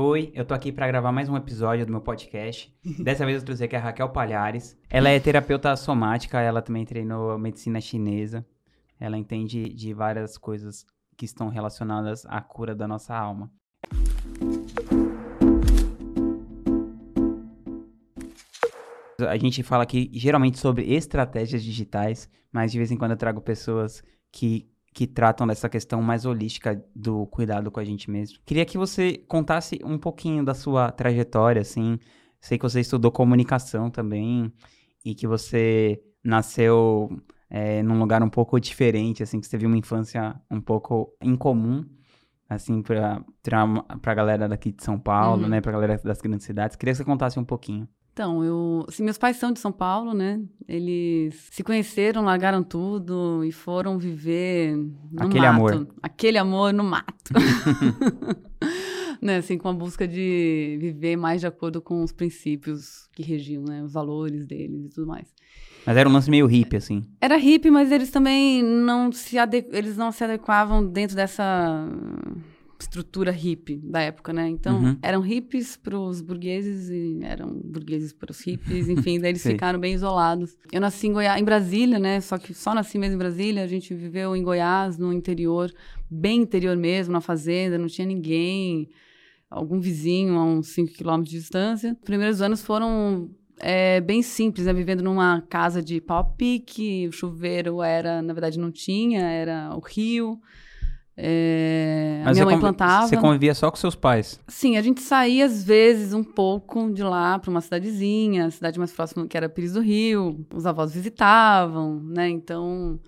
Oi, eu tô aqui para gravar mais um episódio do meu podcast. Dessa vez eu trouxe aqui a Raquel Palhares. Ela é terapeuta somática, ela também treinou medicina chinesa. Ela entende de várias coisas que estão relacionadas à cura da nossa alma. A gente fala aqui geralmente sobre estratégias digitais, mas de vez em quando eu trago pessoas que, que tratam dessa questão mais holística do cuidado com a gente mesmo. Queria que você contasse um pouquinho da sua trajetória, assim. Sei que você estudou comunicação também e que você nasceu é, num lugar um pouco diferente, assim, que você teve uma infância um pouco incomum, assim, pra, pra, pra galera daqui de São Paulo, Uhum. né, pra galera das grandes cidades. Queria que você contasse um pouquinho. Então, eu. Assim, meus pais são de São Paulo, né? Eles se conheceram, largaram tudo e foram viver no Aquele mato. amor. Aquele amor no mato. né? Assim, com a busca de viver mais de acordo com os princípios que regiam, né? Os valores deles e tudo mais. Mas era um lance meio hippie, assim. Era hippie, mas eles também não se, ade... eles não se adequavam dentro dessa estrutura hippie da época, né? Então, Uhum. eram hippies para os burgueses e eram burgueses para os hippies, enfim, daí eles ficaram bem isolados. Eu nasci em Goiás, em Brasília, né? Só que só nasci mesmo em Brasília, a gente viveu em Goiás, no interior, bem interior mesmo, na fazenda, não tinha ninguém, algum vizinho a uns 5 quilômetros de distância. Os primeiros anos foram é, bem simples, né? Vivendo numa casa de pau a pique, o chuveiro era, na verdade, não tinha, era o rio. É, a minha mãe plantava. Você convivia só com seus pais. Sim, a gente saía às vezes um pouco de lá para uma cidadezinha, a cidade mais próxima que era Pires do Rio. Os avós visitavam, né? Então,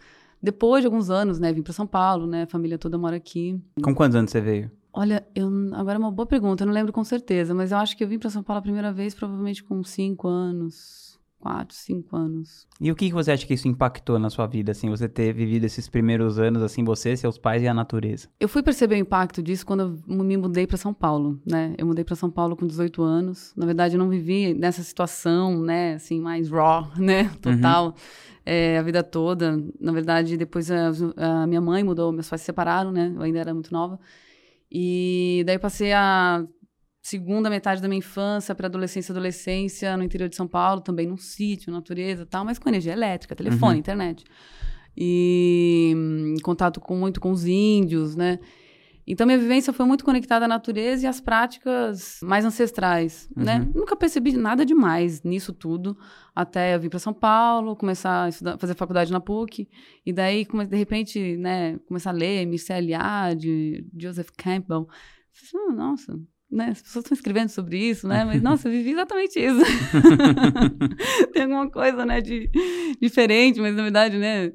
depois de alguns anos, né, vim para São Paulo, né? A família toda mora aqui. Com quantos anos você veio? Olha, eu agora é uma boa pergunta, eu não lembro com certeza, mas eu acho que eu vim para São Paulo a primeira vez provavelmente com cinco anos, quatro, cinco anos. E o que você acha que isso impactou na sua vida, assim, você ter vivido esses primeiros anos, assim, você, seus pais e a natureza? Eu fui perceber o impacto disso quando eu me mudei para São Paulo, né? Eu mudei para São Paulo com 18 anos. Na verdade, eu não vivi nessa situação, né? Assim, mais raw, né? Total. é, a vida toda. Na verdade, depois a, a minha mãe mudou, meus pais se separaram, né? Eu ainda era muito nova. E daí passei a segunda metade da minha infância para adolescência, adolescência no interior de São Paulo, também num sítio, natureza, e tal, mas com energia elétrica, telefone, Uhum. internet. E hum, em contato com muito com os índios, né? Então minha vivência foi muito conectada à natureza e às práticas mais ancestrais, né? Uhum. Nunca percebi nada demais nisso tudo, até eu vir para São Paulo, começar a estudar, fazer faculdade na PUC, e daí de repente, né, começar a ler MCLA de Joseph Campbell. Falei, "Ah, Nossa, né, as pessoas estão escrevendo sobre isso, né? Mas nossa, eu vivi exatamente isso. Tem alguma coisa, né, de diferente, mas na verdade, né,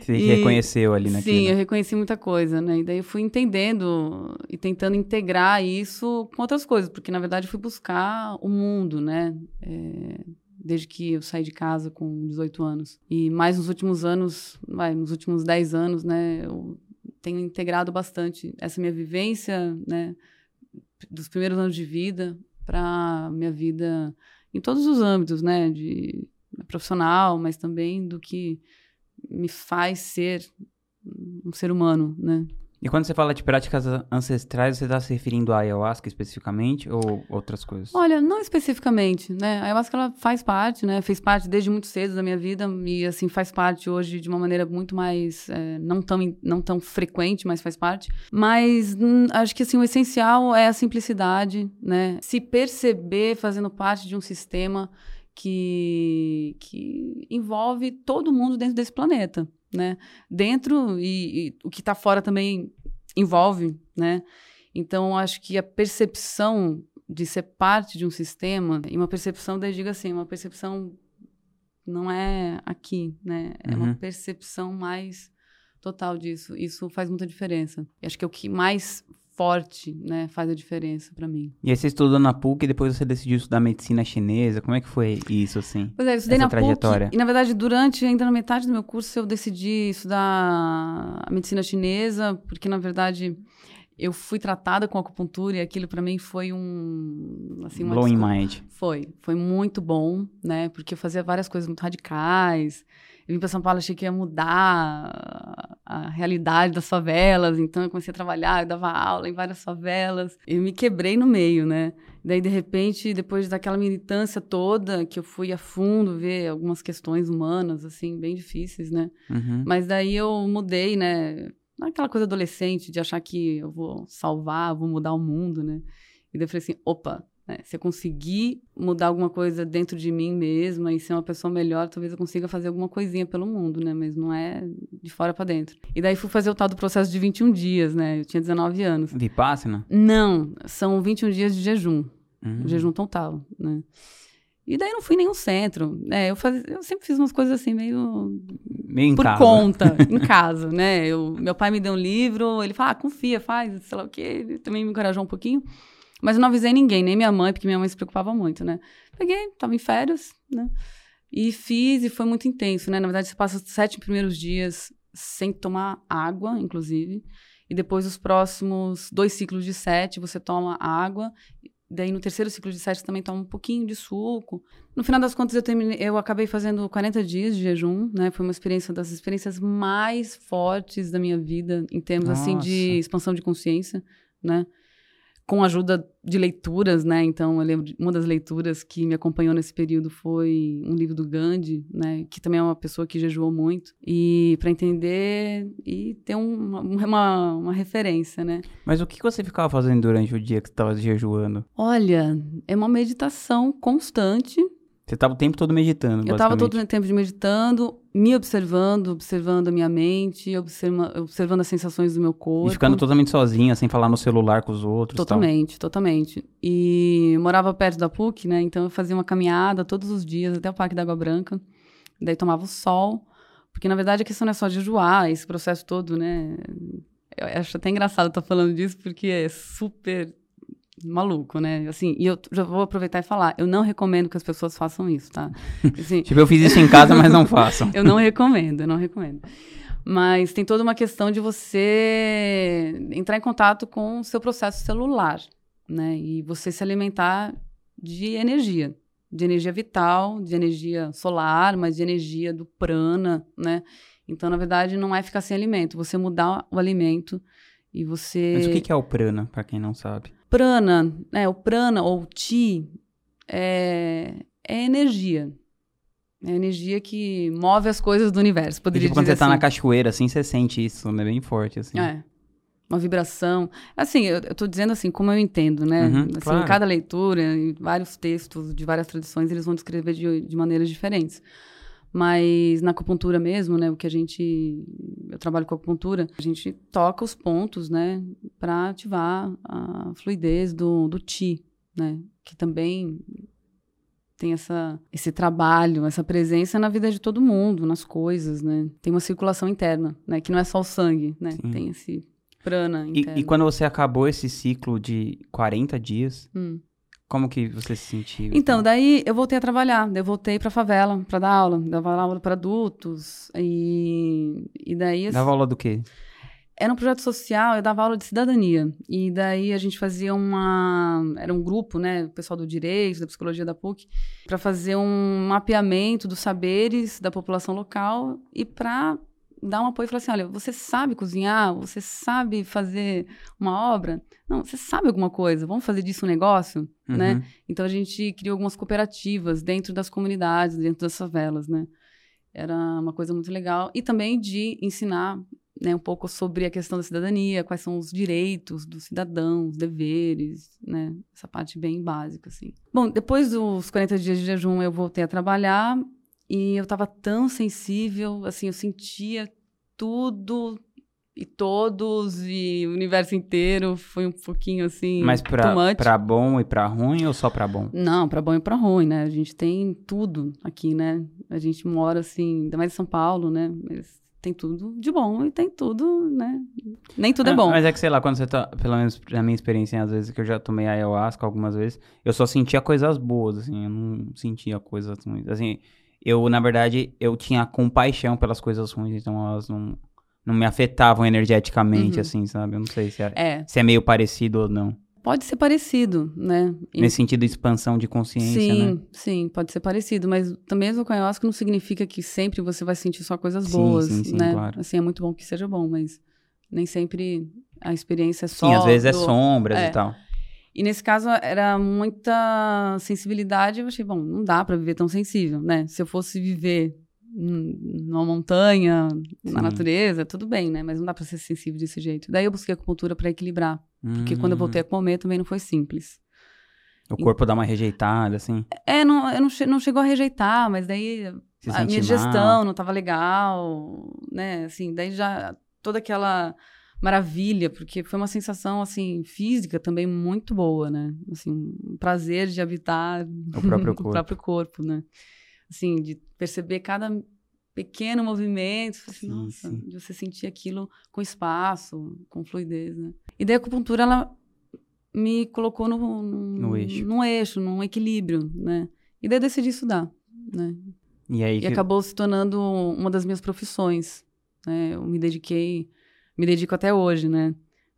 Você E- reconheceu ali naquilo? Sim, eu reconheci muita coisa, né? E daí eu fui entendendo e tentando integrar isso com outras coisas, porque na verdade eu fui buscar o mundo, né? É, desde que eu saí de casa com 18 anos. E mais nos últimos anos, vai, nos últimos 10 anos, né? Eu tenho integrado bastante essa minha vivência, né? Dos primeiros anos de vida para minha vida em todos os âmbitos, né? De profissional, mas também do que me faz ser um ser humano, né? E quando você fala de práticas ancestrais, você está se referindo à ayahuasca especificamente ou outras coisas? Olha, não especificamente, né? A ayahuasca ela faz parte, né? Fez parte desde muito cedo da minha vida e assim faz parte hoje de uma maneira muito mais é, não tão não tão frequente, mas faz parte. Mas hum, acho que assim o essencial é a simplicidade, né? Se perceber fazendo parte de um sistema que que envolve todo mundo dentro desse planeta, né? Dentro e, e o que está fora também envolve, né? Então, acho que a percepção de ser parte de um sistema, e uma percepção, daí digo assim, uma percepção não é aqui, né? É Uhum. uma percepção mais total disso. Isso faz muita diferença. E acho que é o que mais forte, né, faz a diferença para mim. E aí você estudou na PUC e depois você decidiu estudar medicina chinesa. Como é que foi isso, assim? Pois é, eu estudei Essa na trajetória. PUC, e na verdade, durante, ainda na metade do meu curso, eu decidi estudar a medicina chinesa, porque na verdade eu fui tratada com acupuntura e aquilo para mim foi um assim uma Blowing mind. Foi, foi muito bom, né? Porque eu fazia várias coisas muito radicais. Eu vim para São Paulo, achei que ia mudar a realidade das favelas, então eu comecei a trabalhar, eu dava aula em várias favelas. Eu me quebrei no meio, né? Daí, de repente, depois daquela militância toda, que eu fui a fundo ver algumas questões humanas, assim, bem difíceis, né? Uhum. Mas daí eu mudei, né? Aquela coisa adolescente de achar que eu vou salvar, vou mudar o mundo, né? E daí eu falei assim, opa, né? Se eu conseguir mudar alguma coisa dentro de mim mesma e ser uma pessoa melhor, talvez eu consiga fazer alguma coisinha pelo mundo, né? Mas não é de fora para dentro. E daí fui fazer o tal do processo de 21 dias, né? Eu tinha 19 anos. Vipassana? Não, são 21 dias de jejum. Uhum. Jejum total, né? E daí não fui em nenhum centro. né? eu, faz... eu sempre fiz umas coisas assim, meio. Meio por casa. conta, em casa, né? Eu, meu pai me deu um livro, ele fala, ah, confia, faz, sei lá o quê. Ele também me encorajou um pouquinho. Mas eu não avisei ninguém, nem minha mãe, porque minha mãe se preocupava muito, né? Peguei, tava em férias, né? E fiz, e foi muito intenso, né? Na verdade, você passa os sete primeiros dias sem tomar água, inclusive. E depois, os próximos dois ciclos de sete, você toma água. Daí, no terceiro ciclo de sete, também toma um pouquinho de suco. No final das contas, eu, terminei, eu acabei fazendo 40 dias de jejum, né? Foi uma experiência das experiências mais fortes da minha vida, em termos, assim, de Nossa. expansão de consciência, né? Com a ajuda de leituras, né? Então, eu lembro de uma das leituras que me acompanhou nesse período foi um livro do Gandhi, né? Que também é uma pessoa que jejuou muito. E para entender e ter um- uma, uma referência, né? Mas o que você ficava fazendo durante o dia que você estava jejuando? Olha, é uma meditação constante. Você estava o tempo todo meditando, Eu estava todo o tempo de meditando, me observando, observando a minha mente, observa- observando as sensações do meu corpo. E ficando totalmente sozinha, sem falar no celular com os outros. e tal. Totalmente, totalmente. E eu morava perto da PUC, né? Então eu fazia uma caminhada todos os dias até o Parque da Água Branca. Daí tomava o sol. Porque, na verdade, a questão não é só jejuar, esse processo todo, né? Eu acho até engraçado estar falando disso, porque é super maluco, né? Assim, e eu já vou aproveitar e falar, eu não recomendo que as pessoas façam isso, tá? Assim, Tipo, eu fiz isso em casa, mas não façam. eu não recomendo, eu não recomendo. Mas tem toda uma questão de você entrar em contato com o seu processo celular, né? E você se alimentar de energia, de energia vital, de energia solar, mas de energia do prana, né? Então, na verdade, não é ficar sem alimento, você mudar o alimento e você Mas o que que é o prana, pra quem não sabe? Prana, né? O prana ou ti é, é energia. É energia que move as coisas do universo. E, Poderia tipo, quando você tá assim. na cachoeira, assim, você sente isso, né? Bem forte, assim. É. Uma vibração. Assim, eu, eu tô dizendo assim, como eu entendo, né? Uhum, assim, claro. Em cada leitura, em vários textos de várias tradições, eles vão descrever de, de maneiras diferentes. Mas na acupuntura mesmo, né? O que a gente. Eu trabalho com acupuntura, a gente toca os pontos, né? Para ativar a fluidez do, do Ti, né? Que também tem essa, esse trabalho, essa presença na vida de todo mundo, nas coisas, né? Tem uma circulação interna, né? Que não é só o sangue, né? Sim. Tem esse prana E, interno. e quando você acabou esse ciclo de 40 dias, Hum. como que você se sentiu? Então, daí eu voltei a trabalhar, eu voltei pra favela pra dar aula, dava aula pra adultos, e, e daí... Dava aula do quê? Era um projeto social, eu dava aula de cidadania. E daí a gente fazia uma. Era um grupo, né? O pessoal do direito, da psicologia da PUC, para fazer um mapeamento dos saberes da população local e para dar um apoio e falar assim: olha, você sabe cozinhar? Você sabe fazer uma obra? Não, você sabe alguma coisa? Vamos fazer disso um negócio? né? Uhum. Então a gente criou algumas cooperativas dentro das comunidades, dentro das favelas, né? Era uma coisa muito legal. E também de ensinar né, um pouco sobre a questão da cidadania, quais são os direitos dos cidadãos, os deveres, né? Essa parte bem básica, assim. Bom, depois dos 40 dias de jejum, eu voltei a trabalhar e eu estava tão sensível, assim, eu sentia tudo e todos e o universo inteiro. Foi um pouquinho, assim, Mas pra, pra bom e pra ruim ou só pra bom? Não, pra bom e pra ruim, né? A gente tem tudo aqui, né? A gente mora assim, ainda mais em São Paulo, né? Mas tem tudo de bom e tem tudo, né? Nem tudo é Ah, bom. Mas é que, sei lá, quando você tá, pelo menos na minha experiência, às vezes que eu já tomei ayahuasca algumas vezes, eu só sentia coisas boas, assim, eu não sentia coisas ruins. Assim, eu, na verdade, eu tinha compaixão pelas coisas ruins, então elas não, não me afetavam energeticamente, Uhum. assim, sabe? Eu não sei se é, É, se é meio parecido ou não. Pode ser parecido, né? Nesse sentido de expansão de consciência, sim, né? Sim, pode ser parecido, mas também o ayahuasca não significa que sempre você vai sentir só coisas boas, sim, sim, né? Claro. Assim, é muito bom que seja bom, mas nem sempre a experiência é só Sim, às vezes é do... sombras é. e tal. E nesse caso era muita sensibilidade, eu achei, bom, não dá para viver tão sensível, né? Se eu fosse viver numa montanha, na Sim. natureza, tudo bem, né? Mas não dá para ser sensível desse jeito. Daí eu busquei a acupuntura para equilibrar, porque quando eu voltei a comer também não foi simples. Hum. O corpo dá uma rejeitada, assim. É, não, eu não, che não chegou a rejeitar, mas daí Se a minha digestão não estava legal, né? Assim, daí já toda aquela maravilha, porque foi uma sensação assim física também muito boa, né? Assim, um prazer de habitar O próprio o corpo. próprio corpo, né? Assim, de perceber cada pequeno movimento, assim, Sim, nossa, sim. de você sentir aquilo com espaço, com fluidez, né? E daí a acupuntura ela me colocou no, no, No eixo. num eixo, num equilíbrio, né? E daí eu decidi estudar, né? E aí, E que- acabou se tornando uma das minhas profissões. Né? Eu me dediquei, me dedico até hoje, né?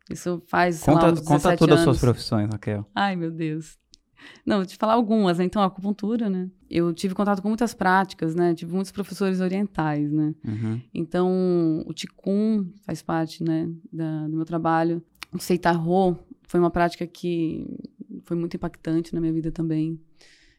Isso faz, sei lá, conta, uns conta 17 todas as suas profissões, Raquel. Ai, meu Deus. Não, vou te falar algumas, né? Então, a acupuntura, né? Eu tive contato com muitas práticas, né? Tive muitos professores orientais, né? Uhum. Então, o Qigong faz parte, né, da- do meu trabalho. O Seitarro foi uma prática que foi muito impactante na minha vida também.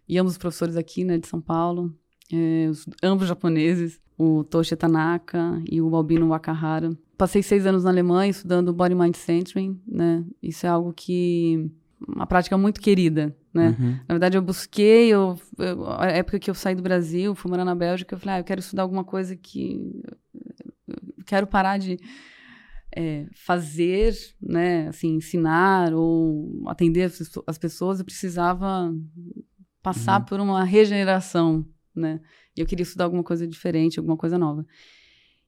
E ambos os professores aqui, né, de São Paulo, eh, os- ambos japoneses, o Toshi Tanaka e o Albino Wakahara. Passei seis anos na Alemanha estudando Body Mind Centering, né? Isso é algo que uma prática muito querida, né? Uhum. Na verdade, eu busquei, eu, eu- a época que eu saí do Brasil, fui morar na Bélgica, eu falei, ah, eu quero estudar alguma coisa que quero parar de é, fazer, né, assim, ensinar ou atender as pessoas, eu precisava passar Uhum. por uma regeneração, né? E eu queria estudar alguma coisa diferente, alguma coisa nova.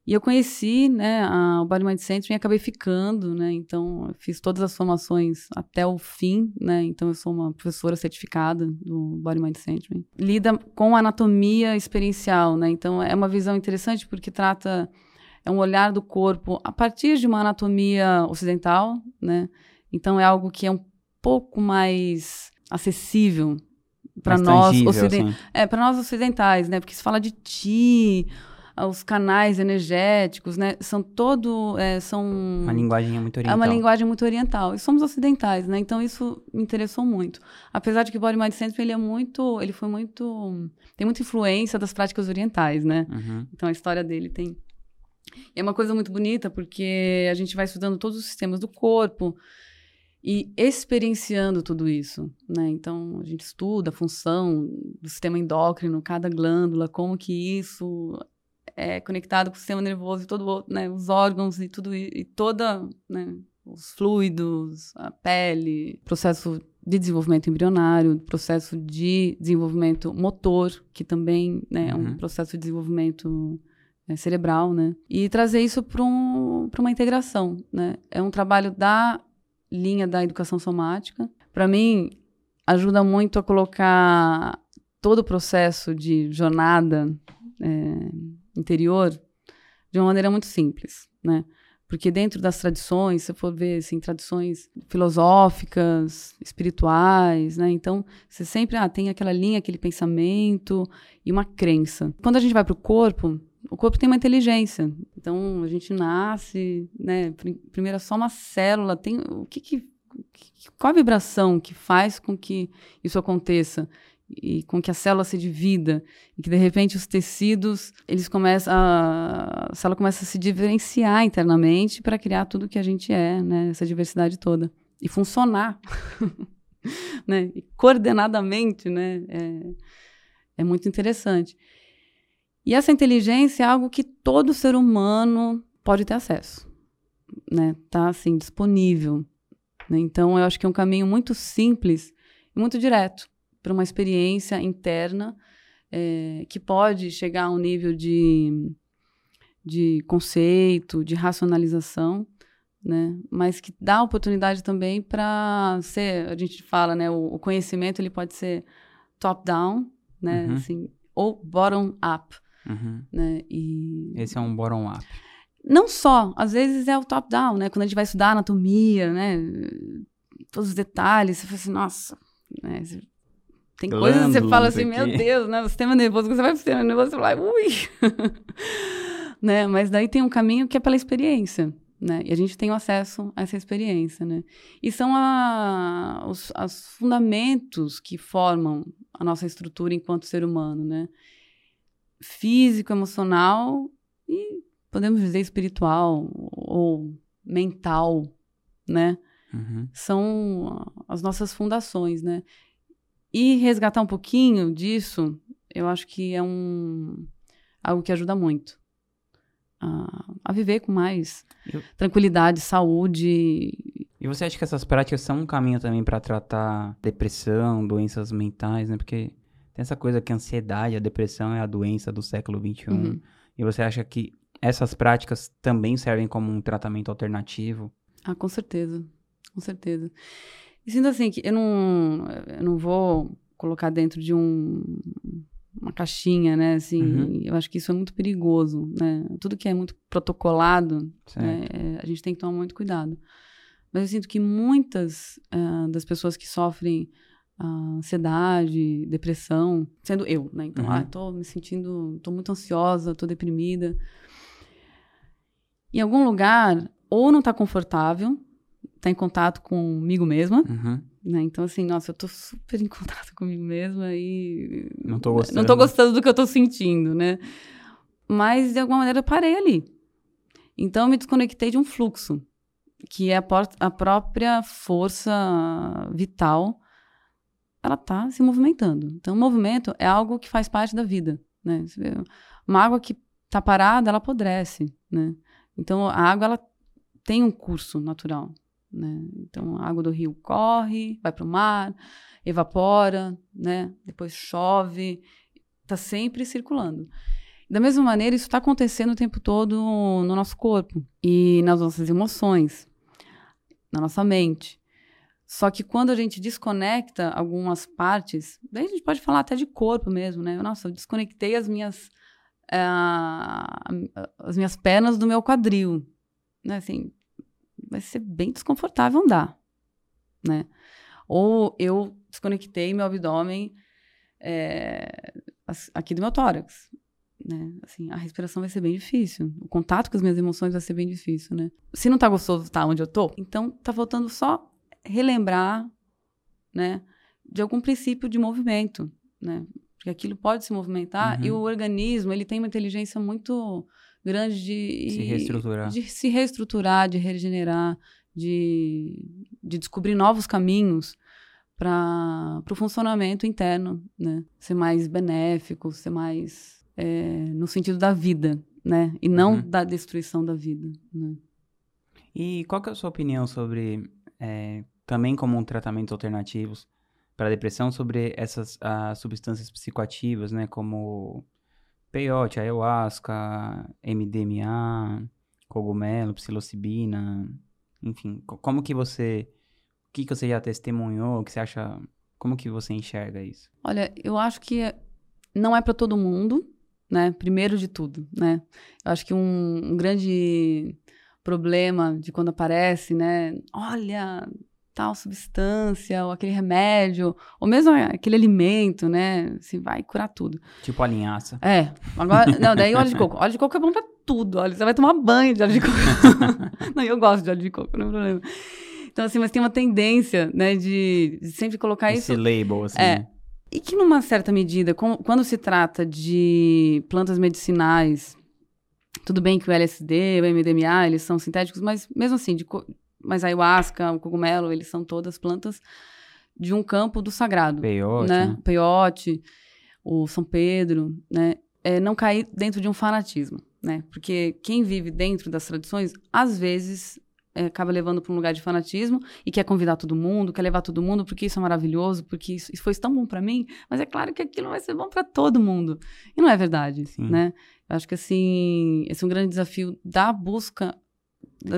E eu conheci, né, a, o Body Mind Center e acabei ficando, né? Então, fiz todas as formações até o fim, né? Então, eu sou uma professora certificada do Body Mind Center. Lida com anatomia experiencial, né? Então, é uma visão interessante porque trata é um olhar do corpo a partir de uma anatomia ocidental, né? Então, é algo que é um pouco mais acessível para nós ocidentais. assim. É, para nós ocidentais, né? Porque se fala de ti, os canais energéticos, né? São todo, é, são Uma linguagem muito é oriental. uma linguagem muito oriental. E somos ocidentais, né? Então isso me interessou muito. Apesar de que o Body Mind ele é muito, ele foi muito, tem muita influência das práticas orientais, né? Uhum. Então a história dele tem e é uma coisa muito bonita porque a gente vai estudando todos os sistemas do corpo e experienciando tudo isso, né? Então a gente estuda a função do sistema endócrino, cada glândula, como que isso é conectado com o sistema nervoso e todo, o- né, os órgãos e tudo e toda, né, os fluidos, a pele, processo de desenvolvimento embrionário, processo de desenvolvimento motor, que também né, é um Uhum. processo de desenvolvimento é, cerebral, né? E trazer isso para um, uma integração, né? É um trabalho da linha da educação somática. Para mim, ajuda muito a colocar todo o processo de jornada é, interior de uma maneira muito simples, né? Porque dentro das tradições, se for ver assim, tradições filosóficas, espirituais, né? Então, você sempre ah, tem aquela linha, aquele pensamento e uma crença. Quando a gente vai para o corpo, o corpo tem uma inteligência. Então, a gente nasce, né? prim- Primeiro é só uma célula. Tem o que que- qual a vibração que faz com que isso aconteça e com que a célula se divida e que de repente os tecidos eles começam a, a célula começa a se diferenciar internamente para criar tudo que a gente é, né? Essa diversidade toda e funcionar, né? E coordenadamente, né? É, é muito interessante. E essa inteligência é algo que todo ser humano pode ter acesso, né? Tá assim disponível. né? Então eu acho que é um caminho muito simples e muito direto para uma experiência interna eh, que pode chegar a um nível de, de conceito, de racionalização, né? Mas que dá oportunidade também para ser, a gente fala, né? O, o conhecimento ele pode ser top down, né? Uhum. Assim, ou bottom up, Uhum. né? E Esse é um bottom up. não só, às vezes é o top down, né? Quando a gente vai estudar anatomia, né? todos os detalhes, você fala assim, nossa, né? Você, tem coisas que você fala assim, meu Deus, né? O sistema nervoso, você vai pro sistema nervoso, você fala, ui! né? Mas daí tem um caminho que é pela experiência, né? E a gente tem o acesso a essa experiência, né? E são a, os as fundamentos que formam a nossa estrutura enquanto ser humano, né? Físico, emocional e podemos dizer espiritual ou mental, né? Uhum. São as nossas fundações, né? E resgatar um pouquinho disso, eu acho que é um algo que ajuda muito a, a viver com mais eu... tranquilidade, saúde. E você acha que essas práticas são um caminho também para tratar depressão, doenças mentais, né? Porque tem essa coisa que a ansiedade, a depressão é a doença do século XXI. Uhum. E você acha que essas práticas também servem como um tratamento alternativo? Ah, com certeza. Com certeza. E sinto assim que eu não, eu não vou colocar dentro de um, uma caixinha, né? Assim, uhum. eu acho que isso é muito perigoso, né? Tudo que é muito protocolado, né? É, a gente tem que tomar muito cuidado. Mas eu sinto que muitas uh, das pessoas que sofrem uh, ansiedade, depressão, sendo eu, né? Então, uhum. ah, tô me sentindo, tô muito ansiosa, tô deprimida. Em algum lugar, ou não tá confortável, tá em contato comigo mesma, uhum. né? Então, assim, nossa, eu tô super em contato comigo mesma e... Não tô gostando. Não tô gostando do que eu tô sentindo, né? Mas, de alguma maneira, eu parei ali. Então, eu me desconectei de um fluxo, que é a, a própria força vital, ela tá se movimentando. Então, o movimento é algo que faz parte da vida, né? Uma água que tá parada, ela apodrece, né? Então, a água, ela tem um curso natural. Né? Então, a água do rio corre, vai para o mar, evapora, né? depois chove, está sempre circulando. Da mesma maneira, isso está acontecendo o tempo todo no nosso corpo e nas nossas emoções, na nossa mente. Só que quando a gente desconecta algumas partes, daí a gente pode falar até de corpo mesmo, né? Nossa, eu desconectei as minhas, uh, as minhas pernas do meu quadril, né? Assim, vai ser bem desconfortável andar, né? Ou eu desconectei meu abdômen é, aqui do meu tórax, né? Assim, a respiração vai ser bem difícil. O contato com as minhas emoções vai ser bem difícil, né? Se não tá gostoso estar tá onde eu tô, então tá faltando só relembrar, né? De algum princípio de movimento, né? Porque aquilo pode se movimentar uhum. e o organismo, ele tem uma inteligência muito grande de se reestruturar, de se reestruturar, de regenerar, de, de descobrir novos caminhos para o funcionamento interno, né? Ser mais benéfico, ser mais é, no sentido da vida, né? E não uhum. da destruição da vida, né? E qual que é a sua opinião sobre é, também como um tratamento alternativos para depressão sobre essas as substâncias psicoativas, né? Como peyote, ayahuasca, MDMA, cogumelo, psilocibina, enfim, como que você, o que, que você já testemunhou, o que você acha, como que você enxerga isso? Olha, eu acho que não é para todo mundo, né? Primeiro de tudo, né? Eu acho que um, um grande problema de quando aparece, né? Olha, tal substância, ou aquele remédio, ou mesmo aquele alimento, né? Assim, vai curar tudo. Tipo a linhaça. É. Agora, não, daí óleo de coco. Óleo de coco é bom pra tudo. Olha, você vai tomar banho de óleo de coco. não, eu gosto de óleo de coco, não é problema. Então, assim, mas tem uma tendência, né, de, de sempre colocar Esse isso. Esse label, assim. É. E que, numa certa medida, com, quando se trata de plantas medicinais, tudo bem que o LSD, o MDMA, eles são sintéticos, mas mesmo assim, de, mas a ayahuasca, o cogumelo, eles são todas plantas de um campo do sagrado. Peyote. Né? né? Peyote, o São Pedro, né? É não cair dentro de um fanatismo, né? Porque quem vive dentro das tradições, às vezes é, acaba levando para um lugar de fanatismo e quer convidar todo mundo, quer levar todo mundo porque isso é maravilhoso, porque isso, isso foi tão bom para mim, mas é claro que aquilo vai ser bom para todo mundo. E não é verdade, Sim. né? Eu acho que assim, esse é um grande desafio da busca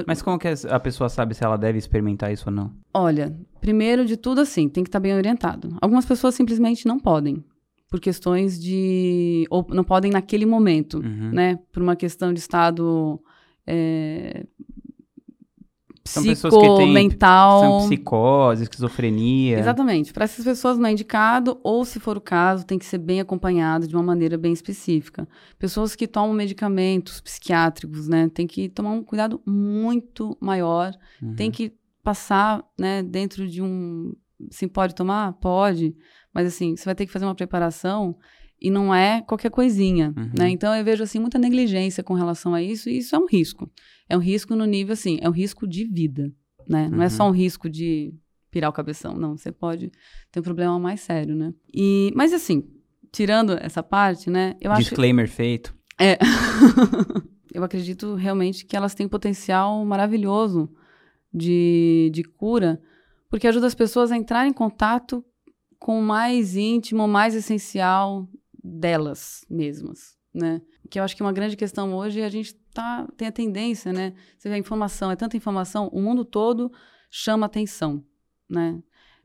mas como que a pessoa sabe se ela deve experimentar isso ou não? Olha, primeiro de tudo, assim, tem que estar bem orientado. Algumas pessoas simplesmente não podem, por questões de. ou não podem naquele momento, uhum. né? Por uma questão de estado. É, São pessoas que têm são psicose, esquizofrenia. Exatamente. Para essas pessoas não é indicado, ou se for o caso, tem que ser bem acompanhado de uma maneira bem específica. Pessoas que tomam medicamentos psiquiátricos, né, tem que tomar um cuidado muito maior. Uhum. Tem que passar, né, dentro de um. Sim, pode tomar? Pode. Mas assim, você vai ter que fazer uma preparação e não é qualquer coisinha, Uhum. né? Então eu vejo assim muita negligência com relação a isso e isso é um risco. É um risco no nível assim, é um risco de vida, né? Não é Uhum. só um risco de pirar o cabeção, não, você pode ter um problema mais sério, né? E mas assim, tirando essa parte, né? Eu acho Disclaimer feito. é. eu acredito realmente que elas têm um potencial maravilhoso de, de cura, porque ajuda as pessoas a entrar em contato com o mais íntimo, o mais essencial delas mesmas, né? Que eu acho que uma grande questão hoje é a gente tá, tem a tendência, né? Você vê a informação, é tanta informação, o mundo todo chama atenção, né?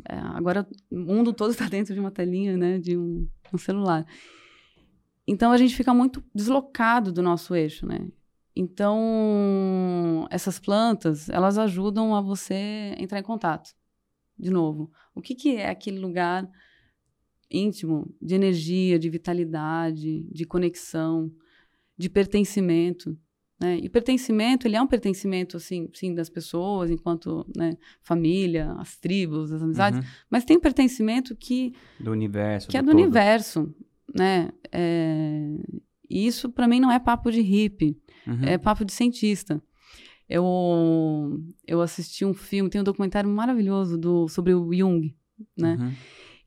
É, agora, o mundo todo está dentro de uma telinha, né? De um, um celular. Então, a gente fica muito deslocado do nosso eixo, né? Então, essas plantas, elas ajudam a você entrar em contato. De novo, o que, que é aquele lugar íntimo de energia, de vitalidade, de conexão, de pertencimento, né? E pertencimento, ele é um pertencimento, assim, sim, das pessoas, enquanto né, família, as tribos, as amizades, Uhum. mas tem um pertencimento que Do universo. que é do todo. universo, né? É, E isso para mim não é papo de hippie, Uhum. é papo de cientista. Eu eu assisti um filme, tem um documentário maravilhoso do sobre o Jung, né? Uhum.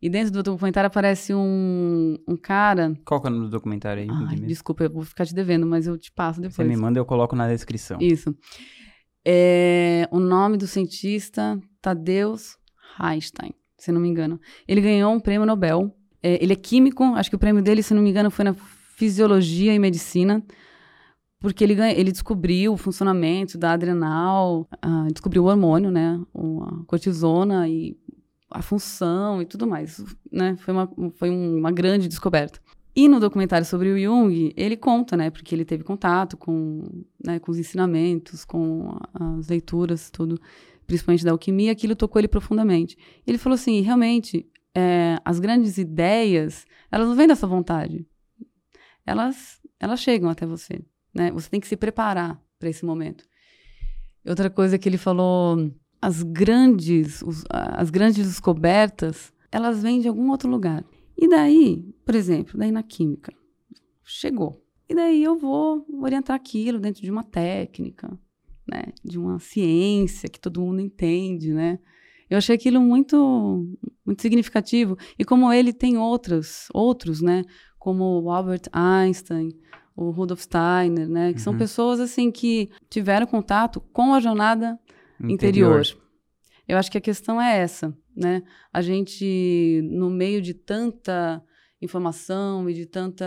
E dentro do documentário aparece um, um cara. Qual que é o nome do documentário aí? Ai, desculpa, eu vou ficar te devendo, mas eu te passo depois. Você me manda, eu coloco na descrição. Isso. É, o nome do cientista Tadeusz Einstein, se não me engano. Ele ganhou um prêmio Nobel. É, ele é químico, acho que o prêmio dele, se não me engano, foi na fisiologia e medicina, porque ele, ganha, ele descobriu o funcionamento da adrenal, ah, descobriu o hormônio, né, a cortisona e a função e tudo mais, né, foi uma, foi um- uma grande descoberta. E no documentário sobre o Jung, ele conta, né, porque ele teve contato com, né, com os ensinamentos, com as leituras, tudo, principalmente da alquimia, aquilo tocou ele profundamente. Ele falou assim, realmente, é, as grandes ideias, elas não vêm dessa vontade. Elas, elas chegam até você, né? Você tem que se preparar para esse momento. Outra coisa que ele falou, as grandes, os- as grandes descobertas, elas vêm de algum outro lugar. E daí, por exemplo, daí na química, chegou. E daí eu vou orientar aquilo dentro de uma técnica, né? De uma ciência que todo mundo entende, né? Eu achei aquilo muito, muito significativo. E como ele tem outros, outros, né? Como o Albert Einstein, o Rudolf Steiner, né? Que são Uhum. pessoas, assim, que tiveram contato com a jornada interior. Eu acho que a questão é essa, né? A gente, no meio de tanta informação e de tanta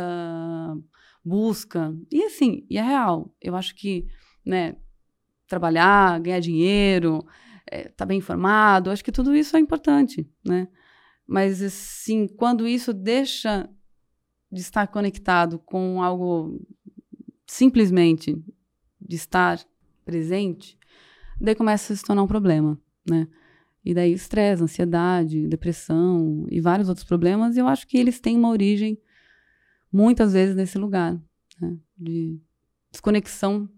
busca, e assim, e é real. Eu acho que, né, trabalhar, ganhar dinheiro, estar tá bem informado, acho que tudo isso é importante, né? Mas, assim, quando isso deixa de estar conectado com algo simplesmente de estar presente, daí começa a se tornar um problema, né? E daí estresse, ansiedade, depressão e vários outros problemas, e eu acho que eles têm uma origem muitas vezes nesse lugar, né? De desconexão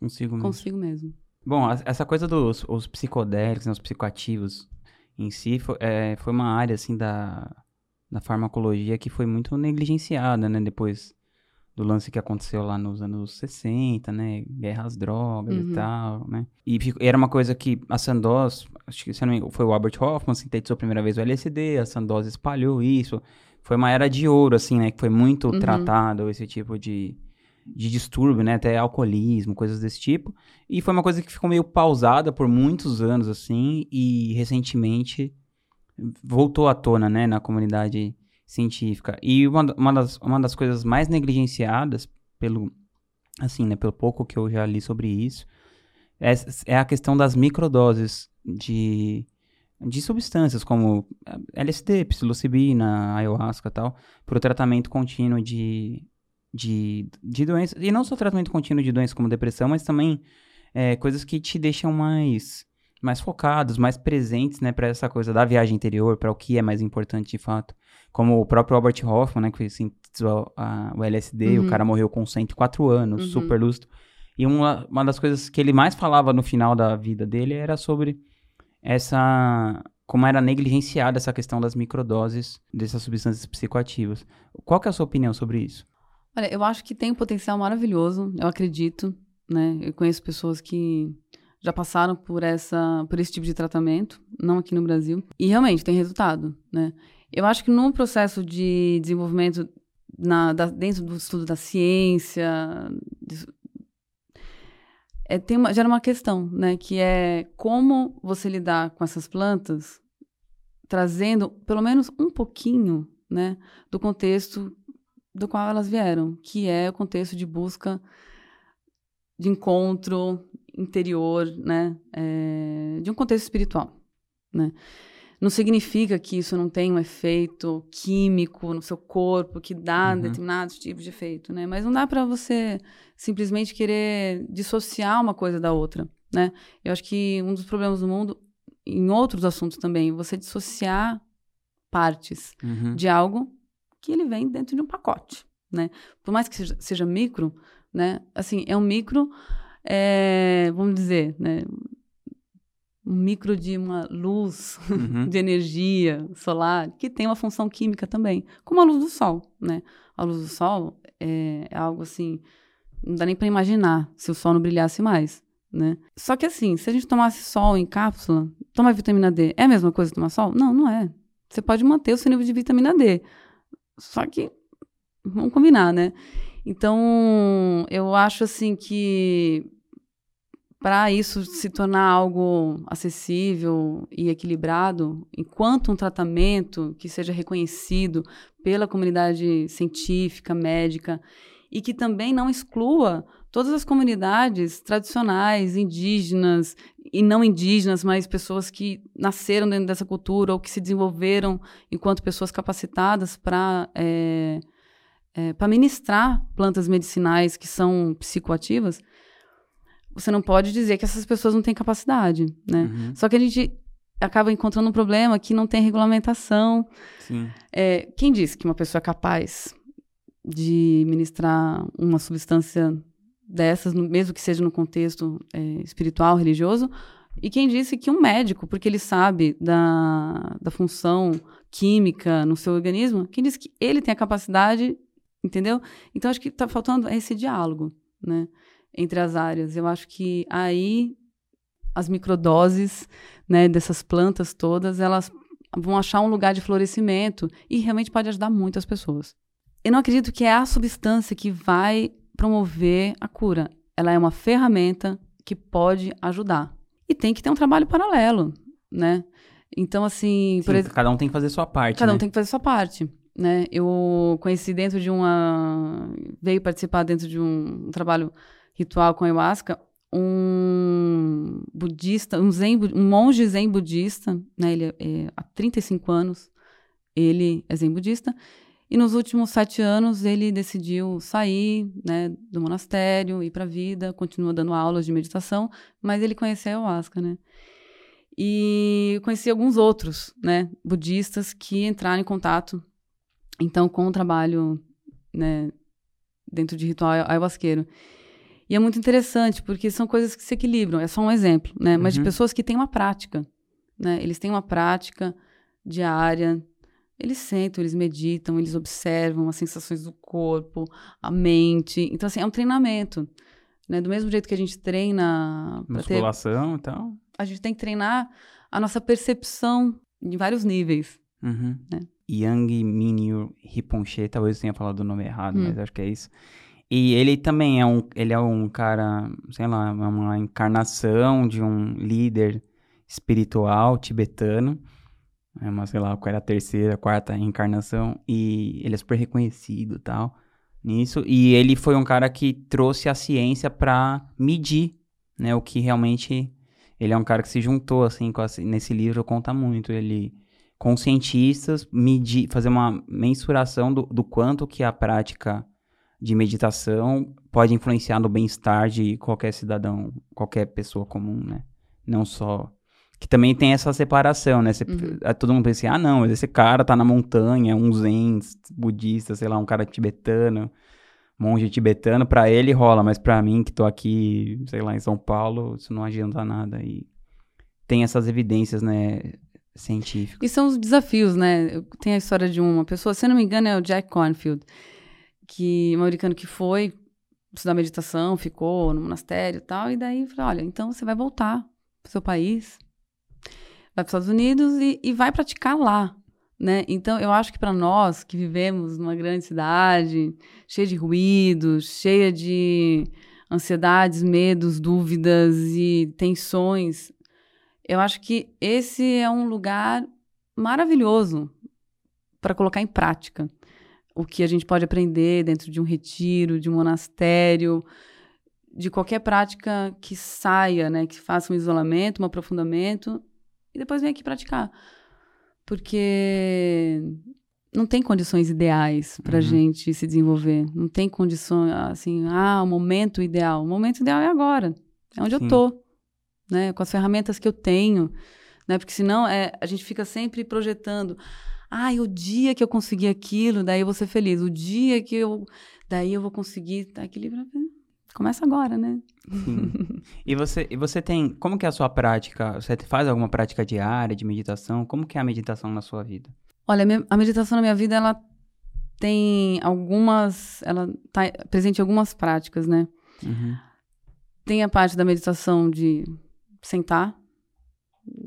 Consigo mesmo. consigo mesmo. Bom, essa coisa dos os psicodélicos, né, os psicoativos em si, foi, é, foi uma área, assim, da, da farmacologia que foi muito negligenciada, né? Depois do lance que aconteceu lá nos anos 60, né? Guerra às drogas Uhum. e tal, né? E era uma coisa que a Sandoz, acho que se não me engano, foi o Albert Hoffman, sintetizou a primeira vez o LSD, a Sandoz espalhou isso. Foi uma era de ouro, assim, né? Que foi muito Uhum. tratado esse tipo de, de distúrbio, né? Até alcoolismo, coisas desse tipo. E foi uma coisa que ficou meio pausada por muitos anos, assim, e recentemente voltou à tona, né, na comunidade científica. E uma, uma, das, uma das coisas mais negligenciadas, pelo, assim, né, pelo pouco que eu já li sobre isso, é, é a questão das microdoses de, de substâncias como eh, LSD, psilocibina, ayahuasca tal, para o tratamento contínuo de, de, de doenças. E não só tratamento contínuo de doenças como depressão, mas também é, coisas que te deixam mais mais focados, mais presentes, né, para essa coisa da viagem interior, para o que é mais importante de fato. Como o próprio Robert Hoffman, né, que sintetizou a, o LSD, uhum. o cara morreu com 104 anos, uhum. super lúcido. E uma, uma das coisas que ele mais falava no final da vida dele era sobre essa como era negligenciada essa questão das microdoses dessas substâncias psicoativas. Qual que é a sua opinião sobre isso? Olha, eu acho que tem um potencial maravilhoso, eu acredito, né? Eu conheço pessoas que já passaram por essa por esse tipo de tratamento, não aqui no Brasil, e realmente tem resultado, né? Eu acho que no processo de desenvolvimento na, da, dentro do estudo da ciência, é, tem uma, gera uma questão, né? Que é como você lidar com essas plantas, trazendo pelo menos um pouquinho, né? Do contexto do qual elas vieram, que é o contexto de busca de encontro interior, né? É, de um contexto espiritual, né? Não significa que isso não tem um efeito químico no seu corpo que dá uhum. determinados tipos de efeito, né? Mas não dá para você simplesmente querer dissociar uma coisa da outra, né? Eu acho que um dos problemas do mundo, em outros assuntos também, você dissociar partes uhum. de algo que ele vem dentro de um pacote, né? Por mais que seja, seja micro, né? Assim, é um micro, é, vamos dizer, né? Um micro de uma luz uhum. de energia solar que tem uma função química também, como a luz do sol, né? A luz do sol é, é algo assim, não dá nem para imaginar se o sol não brilhasse mais, né? Só que assim, se a gente tomasse sol em cápsula, tomar vitamina D, é a mesma coisa que tomar sol? Não, não é. Você pode manter o seu nível de vitamina D. Só que vamos combinar, né? Então, eu acho assim que para isso se tornar algo acessível e equilibrado, enquanto um tratamento que seja reconhecido pela comunidade científica, médica, e que também não exclua todas as comunidades tradicionais, indígenas e não indígenas, mas pessoas que nasceram dentro dessa cultura ou que se desenvolveram enquanto pessoas capacitadas para é, é, para ministrar plantas medicinais que são psicoativas você não pode dizer que essas pessoas não têm capacidade, né? Uhum. Só que a gente acaba encontrando um problema que não tem regulamentação. É, quem disse que uma pessoa é capaz de ministrar uma substância dessas, mesmo que seja no contexto é, espiritual, religioso? E quem disse que um médico, porque ele sabe da, da função química no seu organismo, quem disse que ele tem a capacidade, entendeu? Então acho que está faltando esse diálogo, né? Entre as áreas. Eu acho que aí as microdoses né, dessas plantas todas, elas vão achar um lugar de florescimento e realmente pode ajudar muito as pessoas. Eu não acredito que é a substância que vai promover a cura. Ela é uma ferramenta que pode ajudar. E tem que ter um trabalho paralelo, né? Então, assim... Sim, exemplo, cada um tem que fazer sua parte, Cada né? um tem que fazer sua parte, né? Eu conheci dentro de uma... Veio participar dentro de um trabalho ritual com ayahuasca, um budista, um, zen, um monge zen budista, né, ele é, é, há 35 anos, ele é zen budista, e nos últimos sete anos ele decidiu sair né, do monastério, ir para a vida, continua dando aulas de meditação, mas ele conheceu a ayahuasca, né? E conheci alguns outros, né, budistas que entraram em contato, então, com o trabalho, né, dentro de ritual ayahuasqueiro. E é muito interessante, porque são coisas que se equilibram. É só um exemplo, né? Mas uhum. de pessoas que têm uma prática, né? Eles têm uma prática diária, eles sentam, eles meditam, eles observam as sensações do corpo, a mente. Então, assim, é um treinamento. Né? Do mesmo jeito que a gente treina... Musculação ter... e tal. A gente tem que treinar a nossa percepção em vários níveis. Uhum. Né? Yang Minyu Rinpoche, talvez eu tenha falado o nome errado, hum. mas acho que é isso. E ele também é um, ele é um cara, sei lá, é uma encarnação de um líder espiritual tibetano. É uma, sei lá, qual era a terceira, quarta encarnação. E ele é super reconhecido tal, nisso. E ele foi um cara que trouxe a ciência para medir, né, o que realmente... Ele é um cara que se juntou, assim, a, nesse livro conta muito. Ele, com cientistas, medir, fazer uma mensuração do, do quanto que a prática de meditação pode influenciar no bem-estar de qualquer cidadão, qualquer pessoa comum, né? Não só Que também tem essa separação, né? Você, Uhum. Todo mundo pensa assim, ah, não, esse cara tá na montanha, um zen budista, sei lá, um cara tibetano, monge tibetano, pra ele rola, mas pra mim, que tô aqui, sei lá, em São Paulo, isso não adianta nada. E tem essas evidências, né, científicas. E são os desafios, né? Tem a história de uma pessoa, se não me engano, é o Jack Cornfield, que americano que foi estudar meditação, ficou no monastério e tal, e daí falou: olha, então você vai voltar pro seu país, vai para os Estados Unidos e, e vai praticar lá. Né? Então, eu acho que para nós que vivemos numa grande cidade, cheia de ruídos, cheia de ansiedades, medos, dúvidas e tensões, eu acho que esse é um lugar maravilhoso para colocar em prática o que a gente pode aprender dentro de um retiro, de um monastério, de qualquer prática que saia, né, que faça um isolamento, um aprofundamento e depois vem aqui praticar, porque não tem condições ideais para a Uhum. gente se desenvolver, não tem condições assim, ah, o momento ideal, o momento ideal é agora, é onde Sim. eu tô, né, com as ferramentas que eu tenho, né, porque senão é, a gente fica sempre projetando Ai, o dia que eu conseguir aquilo, daí eu vou ser feliz. O dia que eu. Daí eu vou conseguir estar equilibrado. Começa agora, né? Sim. E você, e você tem, como que é a sua prática? Você faz alguma prática diária de meditação? Como que é a meditação na sua vida? Olha, a meditação na minha vida, ela tem algumas. Ela está presente em algumas práticas, né? Uhum. Tem a parte da meditação de sentar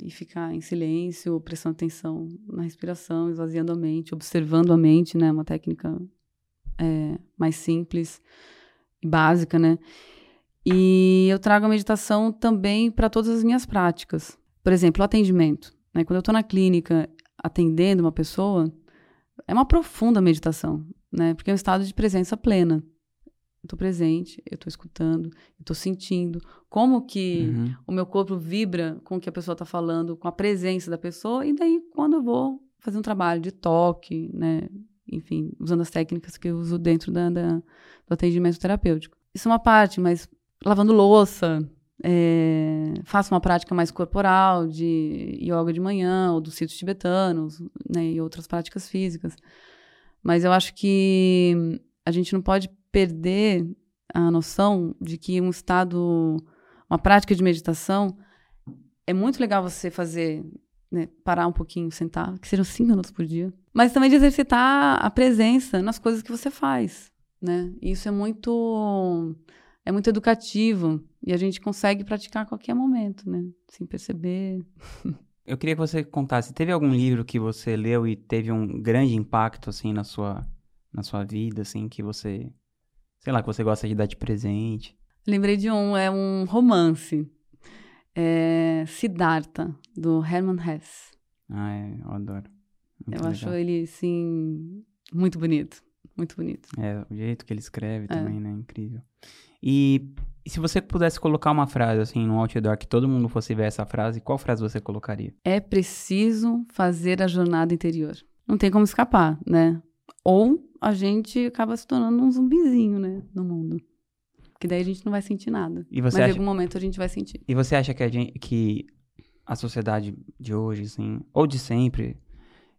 e ficar em silêncio, prestando atenção na respiração, esvaziando a mente, observando a mente, né? Uma técnica é, mais simples e básica, né? E eu trago a meditação também para todas as minhas práticas. Por exemplo, o atendimento. Né? Quando eu estou na clínica atendendo uma pessoa, é uma profunda meditação, né? Porque é um estado de presença plena. Eu estou presente, eu estou escutando, eu estou sentindo como que Uhum. o meu corpo vibra com o que a pessoa está falando, com a presença da pessoa, e daí quando eu vou fazer um trabalho de toque, né? Enfim, usando as técnicas que eu uso dentro da, da- do atendimento terapêutico. Isso é uma parte, mas lavando louça, é, faço uma prática mais corporal de yoga de manhã, ou dos sítios tibetanos, né? E outras práticas físicas. Mas eu acho que a gente não pode perder a noção de que um estado uma prática de meditação, é muito legal você fazer, né, parar um pouquinho, sentar, que sejam cinco minutos por dia. Mas também de exercitar a presença nas coisas que você faz, né? E isso é muito é muito educativo e a gente consegue praticar a qualquer momento, né? Sem perceber. Eu queria que você contasse, teve algum livro que você leu e teve um grande impacto, assim, na sua, na sua vida, assim, que você, sei lá, que você gosta de dar de presente? Lembrei de um, é um romance. É Siddhartha, do Hermann Hesse. Ah, é, eu adoro. Muito Eu acho legal. ele, assim, muito bonito. Muito bonito. É, o jeito que ele escreve É. também, né? Incrível. E, e se você pudesse colocar uma frase, assim, no outdoor, que todo mundo fosse ver essa frase, qual frase você colocaria? É preciso fazer a jornada interior. Não tem como escapar, né? Ou a gente acaba se tornando um zumbizinho, né? No mundo. Que daí a gente não vai sentir nada. E Mas você em acha, algum momento a gente vai sentir. e você acha que a, gente, que a sociedade de hoje, assim, ou de sempre,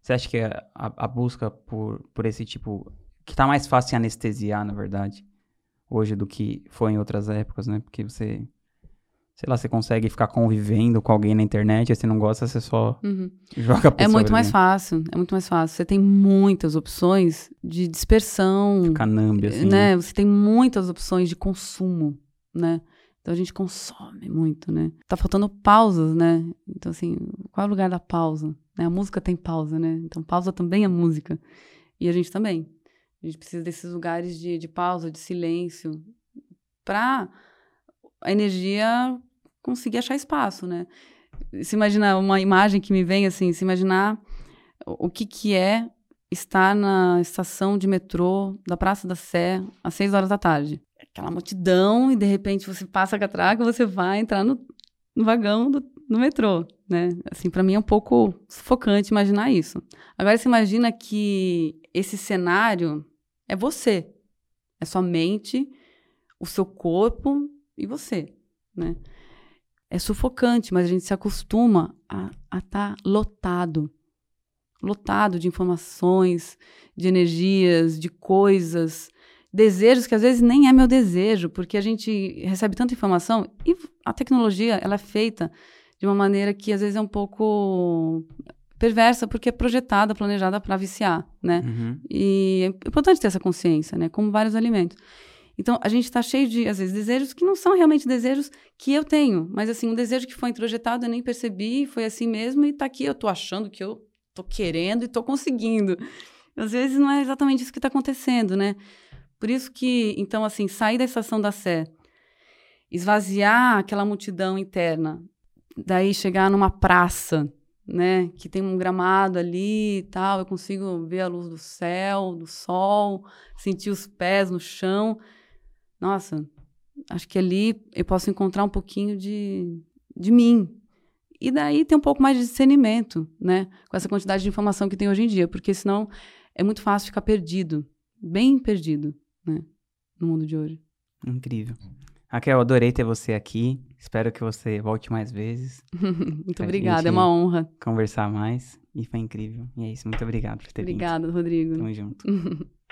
você acha que a, a, a busca por, por esse tipo, que tá mais fácil em anestesiar, na verdade, hoje do que foi em outras épocas, né? Porque você, sei lá, você consegue ficar convivendo com alguém na internet, aí você não gosta, você só Uhum. joga a É muito mais né? fácil. É muito mais fácil. Você tem muitas opções de dispersão. Canambe, assim. né? Você tem muitas opções de consumo, né? Então a gente consome muito, né? Tá faltando pausas, né? Então, assim, qual é o lugar da pausa? Né? A música tem pausa, né? Então, pausa também é música. E a gente também. A gente precisa desses lugares de, de pausa, de silêncio, para a energia conseguir achar espaço, né? Se imaginar uma imagem que me vem, assim, se imaginar o que, que é estar na estação de metrô da Praça da Sé às seis horas da tarde. Aquela multidão e de repente você passa a catraca, você vai entrar no, no vagão do no metrô, né? Assim, para mim é um pouco sufocante imaginar isso. Agora você imagina que esse cenário é você, é sua mente, o seu corpo e você, né? é sufocante, mas a gente se acostuma a estar tá lotado lotado de informações, de energias, de coisas, desejos que às vezes nem é meu desejo, porque a gente recebe tanta informação e a tecnologia ela é feita de uma maneira que às vezes é um pouco perversa porque é projetada, planejada para viciar, né? Uhum. E é importante ter essa consciência, né? Como vários alimentos. Então, a gente está cheio de, às vezes, desejos que não são realmente desejos que eu tenho, mas, assim, um desejo que foi introjetado, eu nem percebi, foi assim mesmo, e está aqui, eu estou achando que eu estou querendo e estou conseguindo. Às vezes, não é exatamente isso que está acontecendo, né? Por isso que, então, assim, sair da estação da Sé, esvaziar aquela multidão interna, daí chegar numa praça, né, que tem um gramado ali e tal, eu consigo ver a luz do céu, do sol, sentir os pés no chão. Nossa, acho que ali eu posso encontrar um pouquinho de, de mim. E daí tem um pouco mais de discernimento, né, com essa quantidade de informação que tem hoje em dia, porque senão é muito fácil ficar perdido, bem perdido, né, no mundo de hoje. Incrível. Raquel, adorei ter você aqui. Espero que você volte mais vezes. muito obrigada, é uma honra. Conversar mais. E foi incrível. E é isso, muito obrigado por ter Obrigada, vindo. Obrigada, Rodrigo. Tamo junto.